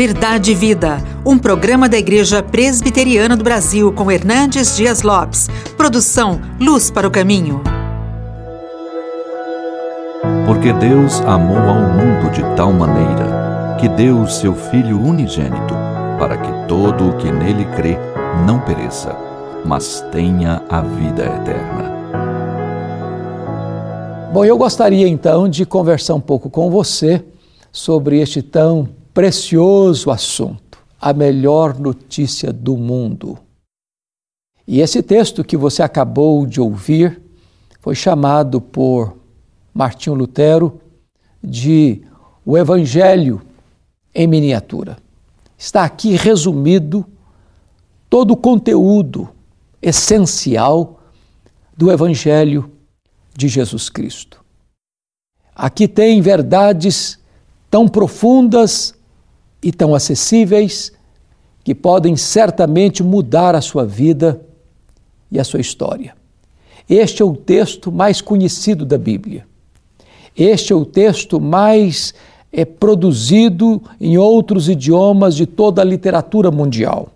Verdade e Vida, um programa da Igreja Presbiteriana do Brasil com Hernandes Dias Lopes. Produção Luz para o Caminho. Porque Deus amou ao mundo de tal maneira que deu o seu Filho unigênito, para que todo o que nele crê não pereça, mas tenha a vida eterna. Bom, eu gostaria então de conversar um pouco com você sobre este tão precioso assunto, a melhor notícia do mundo. E esse texto que você acabou de ouvir foi chamado por Martinho Lutero de o Evangelho em miniatura. Está aqui resumido todo o conteúdo essencial do Evangelho de Jesus Cristo. Aqui tem verdades tão profundas e tão acessíveis que podem certamente mudar a sua vida e a sua história. Este é o texto mais conhecido da Bíblia. Este é o texto mais é, produzido em outros idiomas de toda a literatura mundial.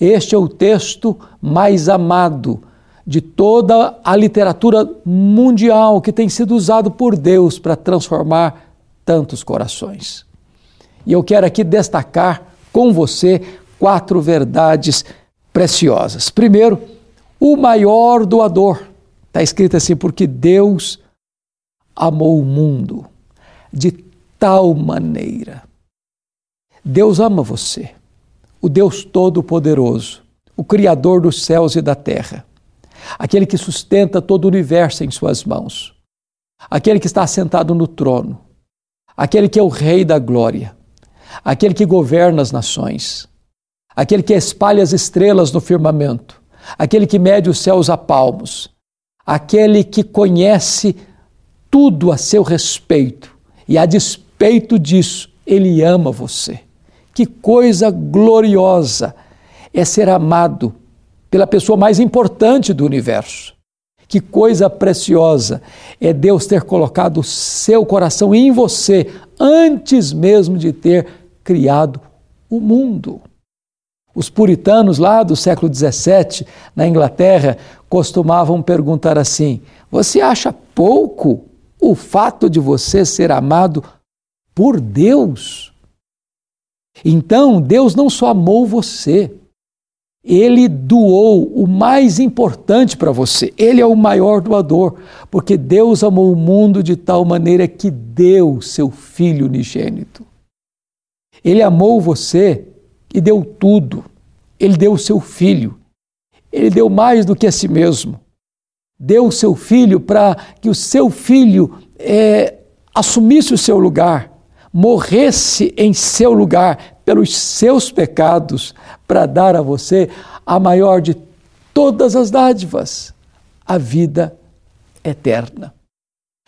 Este é o texto mais amado de toda a literatura mundial que tem sido usado por Deus para transformar tantos corações. E eu quero aqui destacar com você quatro verdades preciosas. Primeiro, o maior doador. Está escrito assim, porque Deus amou o mundo de tal maneira. Deus ama você, o Deus Todo-Poderoso, o Criador dos céus e da terra, aquele que sustenta todo o universo em Suas mãos, aquele que está sentado no trono, aquele que é o Rei da glória, aquele que governa as nações, aquele que espalha as estrelas no firmamento, aquele que mede os céus a palmos, aquele que conhece tudo a seu respeito e a despeito disso, ele ama você. Que coisa gloriosa é ser amado pela pessoa mais importante do universo. Que coisa preciosa é Deus ter colocado o seu coração em você antes mesmo de ter criado o mundo. Os puritanos lá do século XVII, na Inglaterra, costumavam perguntar assim: Você acha pouco o fato de você ser amado por Deus? Então, Deus não só amou você, ele doou o mais importante para você. Ele é o maior doador, porque Deus amou o mundo de tal maneira que deu seu Filho unigênito. Ele amou você e deu tudo. Ele deu o seu filho. Ele deu mais do que a si mesmo. Deu o seu filho para que o seu filho é, assumisse o seu lugar, morresse em seu lugar pelos seus pecados, para dar a você a maior de todas as dádivas, a vida eterna.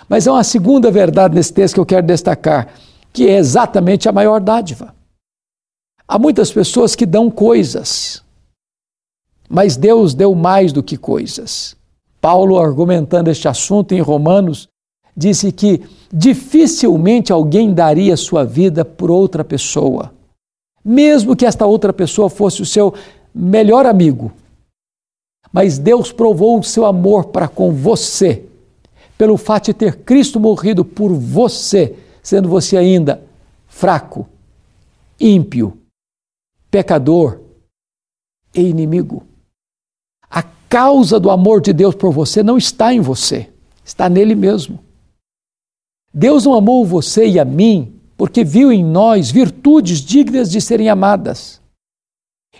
Mas há uma segunda verdade nesse texto que eu quero destacar que é exatamente a maior dádiva. Há muitas pessoas que dão coisas, mas Deus deu mais do que coisas. Paulo, argumentando este assunto em Romanos, disse que dificilmente alguém daria sua vida por outra pessoa, mesmo que esta outra pessoa fosse o seu melhor amigo. Mas Deus provou o seu amor para com você, pelo fato de ter Cristo morrido por você sendo você ainda fraco, ímpio, pecador e inimigo. A causa do amor de Deus por você não está em você, está nele mesmo. Deus não amou você e a mim porque viu em nós virtudes dignas de serem amadas.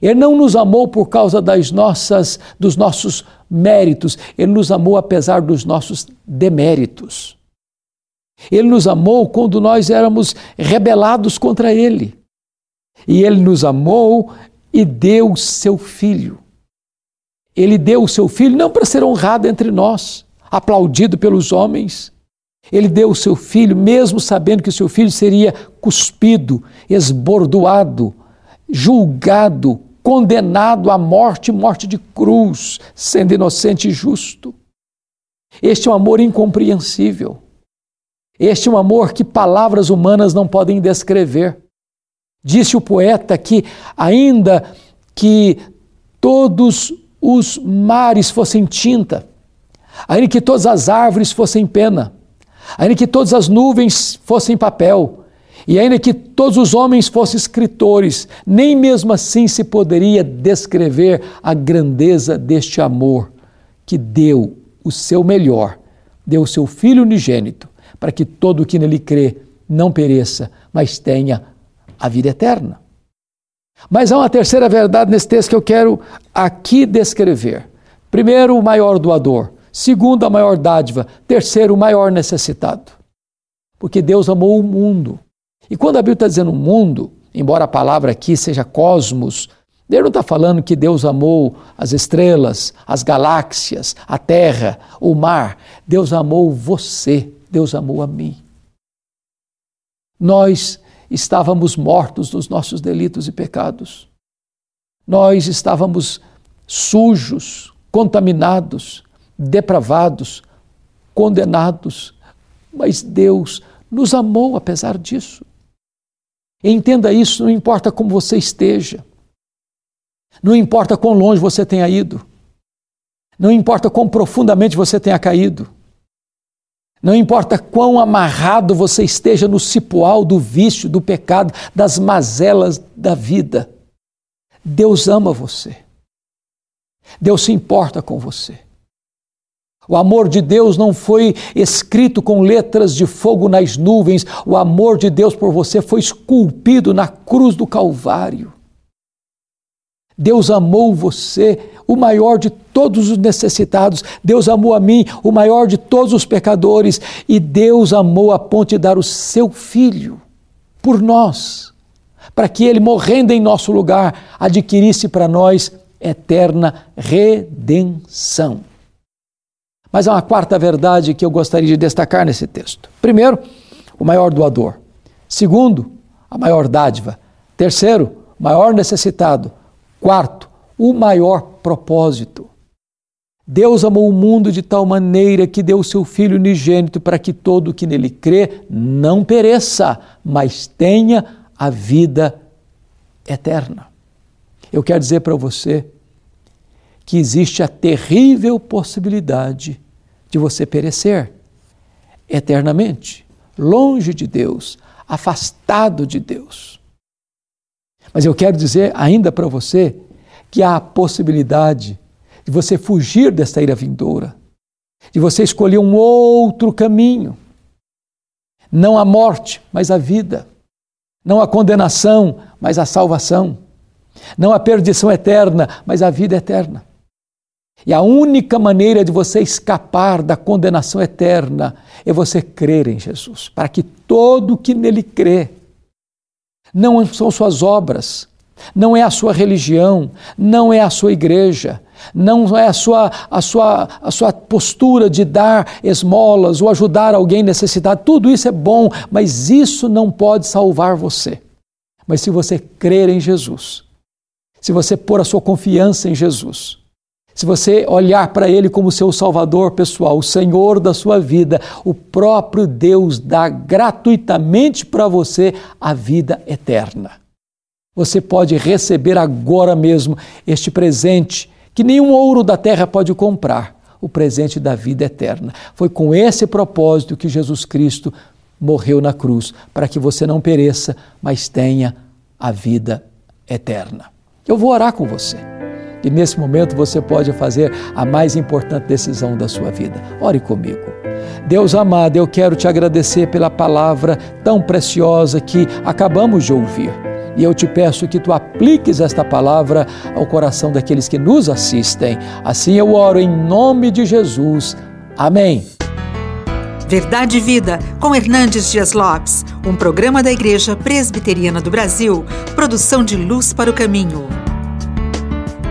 Ele não nos amou por causa das nossas, dos nossos méritos, ele nos amou apesar dos nossos deméritos. Ele nos amou quando nós éramos rebelados contra Ele. E Ele nos amou e deu o seu filho. Ele deu o seu filho não para ser honrado entre nós, aplaudido pelos homens. Ele deu o seu filho, mesmo sabendo que o seu filho seria cuspido, esbordoado, julgado, condenado à morte, morte de cruz, sendo inocente e justo. Este é um amor incompreensível. Este é um amor que palavras humanas não podem descrever. Disse o poeta que, ainda que todos os mares fossem tinta, ainda que todas as árvores fossem pena, ainda que todas as nuvens fossem papel, e ainda que todos os homens fossem escritores, nem mesmo assim se poderia descrever a grandeza deste amor que deu o seu melhor, deu o seu Filho unigênito, para que todo o que nele crê não pereça, mas tenha a vida eterna. Mas há uma terceira verdade nesse texto que eu quero aqui descrever. Primeiro, o maior doador. Segundo, a maior dádiva. Terceiro, o maior necessitado. Porque Deus amou o mundo. E quando a Bíblia está dizendo mundo, embora a palavra aqui seja cosmos, Deus não está falando que Deus amou as estrelas, as galáxias, a terra, o mar. Deus amou você, Deus amou a mim. Nós estávamos mortos nos nossos delitos e pecados. Nós estávamos sujos, contaminados, depravados, condenados, mas Deus nos amou apesar disso. entenda isso, não importa como você esteja, não importa quão longe você tenha ido, não importa quão profundamente você tenha caído, não importa quão amarrado você esteja no cipoal do vício, do pecado, das mazelas da vida, Deus ama você. Deus se importa com você. O amor de Deus não foi escrito com letras de fogo nas nuvens, o amor de Deus por você foi esculpido na cruz do Calvário. Deus amou você, o maior de todos os necessitados. Deus amou a mim, o maior de todos os pecadores. E Deus amou a ponto de dar o seu filho por nós, para que ele, morrendo em nosso lugar, adquirisse para nós eterna redenção. Mas há uma quarta verdade que eu gostaria de destacar nesse texto. Primeiro, o maior doador. Segundo, a maior dádiva. Terceiro, maior necessitado. Quarto, o maior propósito. Deus amou o mundo de tal maneira que deu o seu Filho unigênito para que todo o que nele crê não pereça, mas tenha a vida eterna. Eu quero dizer para você que existe a terrível possibilidade de você perecer eternamente, longe de Deus, afastado de Deus. Mas eu quero dizer ainda para você que há a possibilidade de você fugir desta ira vindoura, de você escolher um outro caminho. Não a morte, mas a vida. Não a condenação, mas a salvação. Não a perdição eterna, mas a vida eterna. E a única maneira de você escapar da condenação eterna é você crer em Jesus, para que todo que nele crê não são suas obras, não é a sua religião, não é a sua igreja, não é a sua, a sua, a sua postura de dar esmolas ou ajudar alguém necessitado. Tudo isso é bom, mas isso não pode salvar você. Mas se você crer em Jesus, se você pôr a sua confiança em Jesus, se você olhar para Ele como seu Salvador pessoal, o Senhor da sua vida, o próprio Deus dá gratuitamente para você a vida eterna. Você pode receber agora mesmo este presente que nenhum ouro da terra pode comprar o presente da vida eterna. Foi com esse propósito que Jesus Cristo morreu na cruz, para que você não pereça, mas tenha a vida eterna. Eu vou orar com você. E nesse momento você pode fazer a mais importante decisão da sua vida. Ore comigo. Deus amado, eu quero te agradecer pela palavra tão preciosa que acabamos de ouvir. E eu te peço que tu apliques esta palavra ao coração daqueles que nos assistem. Assim eu oro em nome de Jesus. Amém. Verdade e Vida, com Hernandes Dias Lopes, um programa da Igreja Presbiteriana do Brasil, produção de Luz para o Caminho.